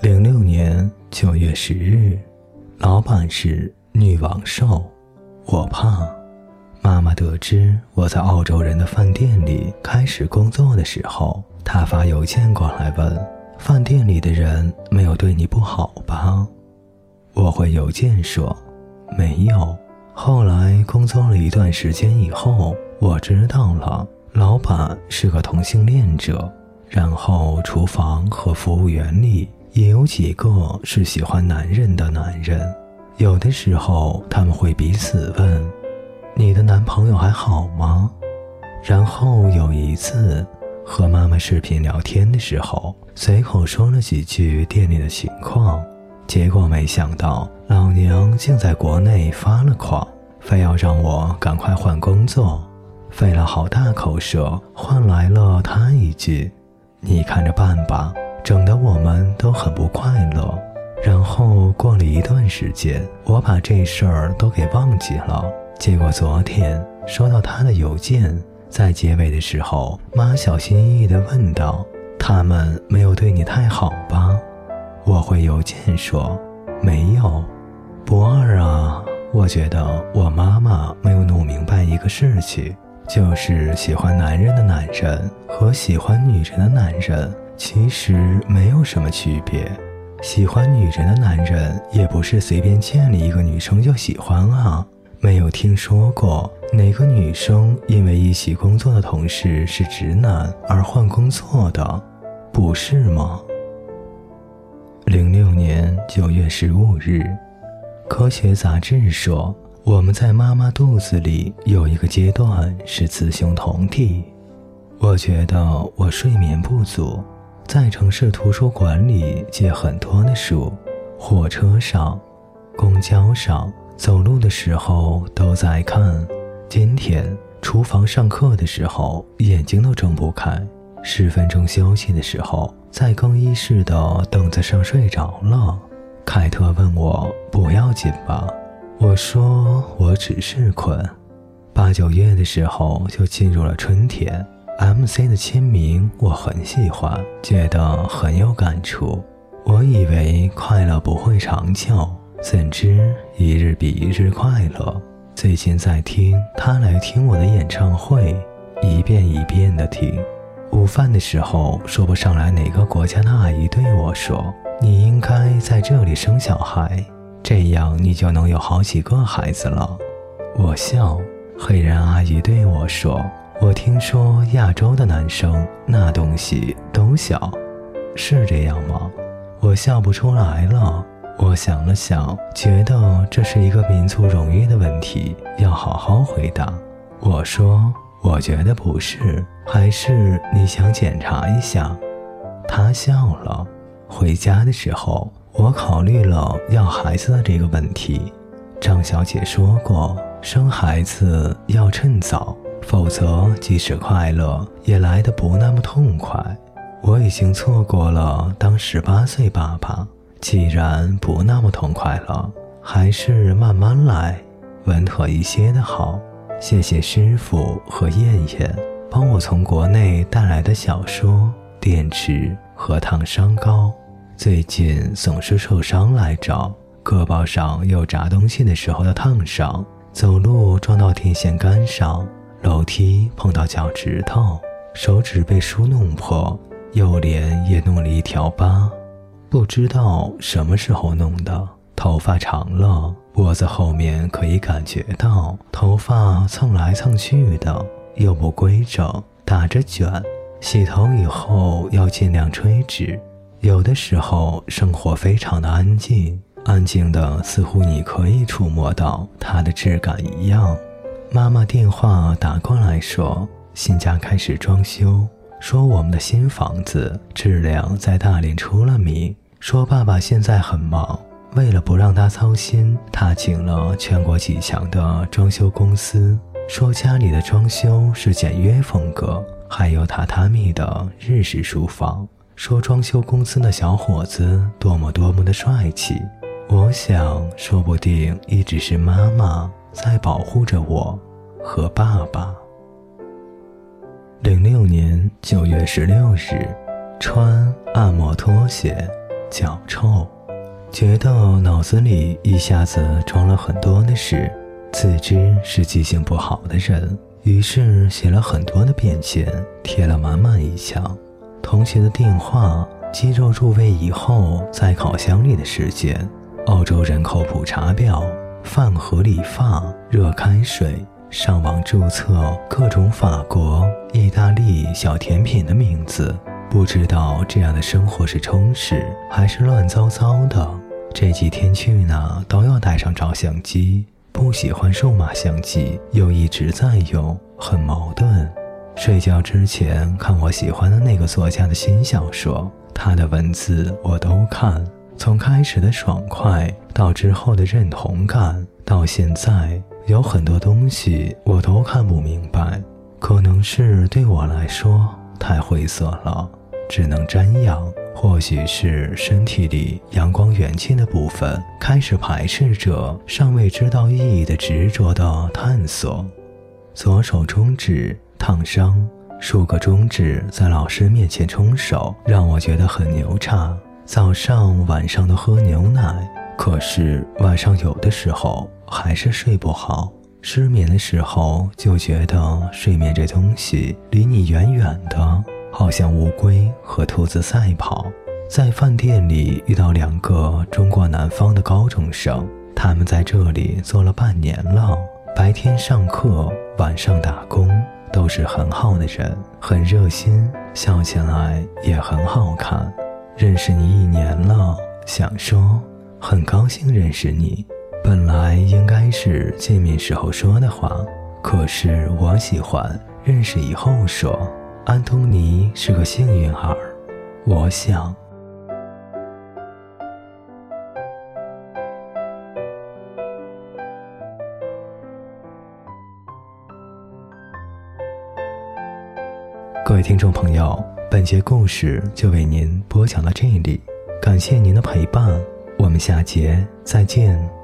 零六年九月十日，老板是女王兽，我怕。妈妈得知我在澳洲人的饭店里开始工作的时候，她发邮件过来问：“饭店里的人没有对你不好吧？”我回邮件说：“没有。”后来工作了一段时间以后，我知道了，老板是个同性恋者。然后厨房和服务员里也有几个是喜欢男人的男人，有的时候他们会彼此问。你的男朋友还好吗？然后有一次和妈妈视频聊天的时候，随口说了几句店里的情况，结果没想到老娘竟在国内发了狂，非要让我赶快换工作，费了好大口舌换来了他一句：“你看着办吧。”整得我们都很不快乐。然后过了一段时间，我把这事儿都给忘记了。结果昨天收到他的邮件，在结尾的时候，妈小心翼翼地问道：“他们没有对你太好吧？”我回邮件说：“没有。”不二啊，我觉得我妈妈没有弄明白一个事情，就是喜欢男人的男人和喜欢女人的男人其实没有什么区别。喜欢女人的男人也不是随便见了一个女生就喜欢啊。没有听说过哪个女生因为一起工作的同事是直男而换工作的，不是吗？零六年九月十五日，科学杂志说，我们在妈妈肚子里有一个阶段是雌雄同体。我觉得我睡眠不足，在城市图书馆里借很多的书，火车上，公交上。走路的时候都在看，今天厨房上课的时候眼睛都睁不开，十分钟休息的时候在更衣室的凳子上睡着了。凯特问我不要紧吧，我说我只是困。八九月的时候就进入了春天，MC 的签名我很喜欢，觉得很有感触。我以为快乐不会长久。怎知一日比一日快乐。最近在听他来听我的演唱会，一遍一遍的听。午饭的时候，说不上来哪个国家的阿姨对我说：“你应该在这里生小孩，这样你就能有好几个孩子了。”我笑。黑人阿姨对我说：“我听说亚洲的男生那东西都小，是这样吗？”我笑不出来了。我想了想，觉得这是一个民族荣誉的问题，要好好回答。我说：“我觉得不是，还是你想检查一下？”他笑了。回家的时候，我考虑了要孩子的这个问题。张小姐说过，生孩子要趁早，否则即使快乐，也来得不那么痛快。我已经错过了当十八岁爸爸。既然不那么痛快了，还是慢慢来，稳妥一些的好。谢谢师傅和燕燕帮我从国内带来的小说、电池和烫伤膏。最近总是受伤来着，胳膊上有炸东西的时候的烫伤，走路撞到电线杆上，楼梯碰到脚趾头，手指被书弄破，右脸也弄了一条疤。不知道什么时候弄的，头发长了，脖子后面可以感觉到头发蹭来蹭去的，又不规整，打着卷。洗头以后要尽量吹直。有的时候生活非常的安静，安静的似乎你可以触摸到它的质感一样。妈妈电话打过来说，新家开始装修。说我们的新房子质量在大连出了名。说爸爸现在很忙，为了不让他操心，他请了全国几强的装修公司。说家里的装修是简约风格，还有榻榻米的日式书房。说装修公司的小伙子多么多么的帅气。我想，说不定一直是妈妈在保护着我和爸爸。零六年九月十六日，穿按摩拖鞋，脚臭，觉得脑子里一下子装了很多的事，自知是记性不好的人，于是写了很多的便签，贴了满满一墙。同学的电话，鸡肉入味以后在烤箱里的时间，澳洲人口普查表，饭盒理发，热开水。上网注册各种法国、意大利小甜品的名字，不知道这样的生活是充实还是乱糟糟的。这几天去哪都要带上照相机，不喜欢数码相机，又一直在用，很矛盾。睡觉之前看我喜欢的那个作家的新小说，他的文字我都看，从开始的爽快到之后的认同感，到现在。有很多东西我都看不明白，可能是对我来说太晦涩了，只能瞻仰。或许是身体里阳光元气的部分开始排斥着尚未知道意义的执着的探索。左手中指烫伤，数个中指在老师面前冲手，让我觉得很牛叉。早上晚上都喝牛奶。可是晚上有的时候还是睡不好，失眠的时候就觉得睡眠这东西离你远远的，好像乌龟和兔子赛跑。在饭店里遇到两个中国南方的高中生，他们在这里做了半年了，白天上课，晚上打工，都是很好的人，很热心，笑起来也很好看。认识你一年了，想说。很高兴认识你，本来应该是见面时候说的话，可是我喜欢认识以后说。安东尼是个幸运儿，我想。各位听众朋友，本节故事就为您播讲到这里，感谢您的陪伴。我们下节再见。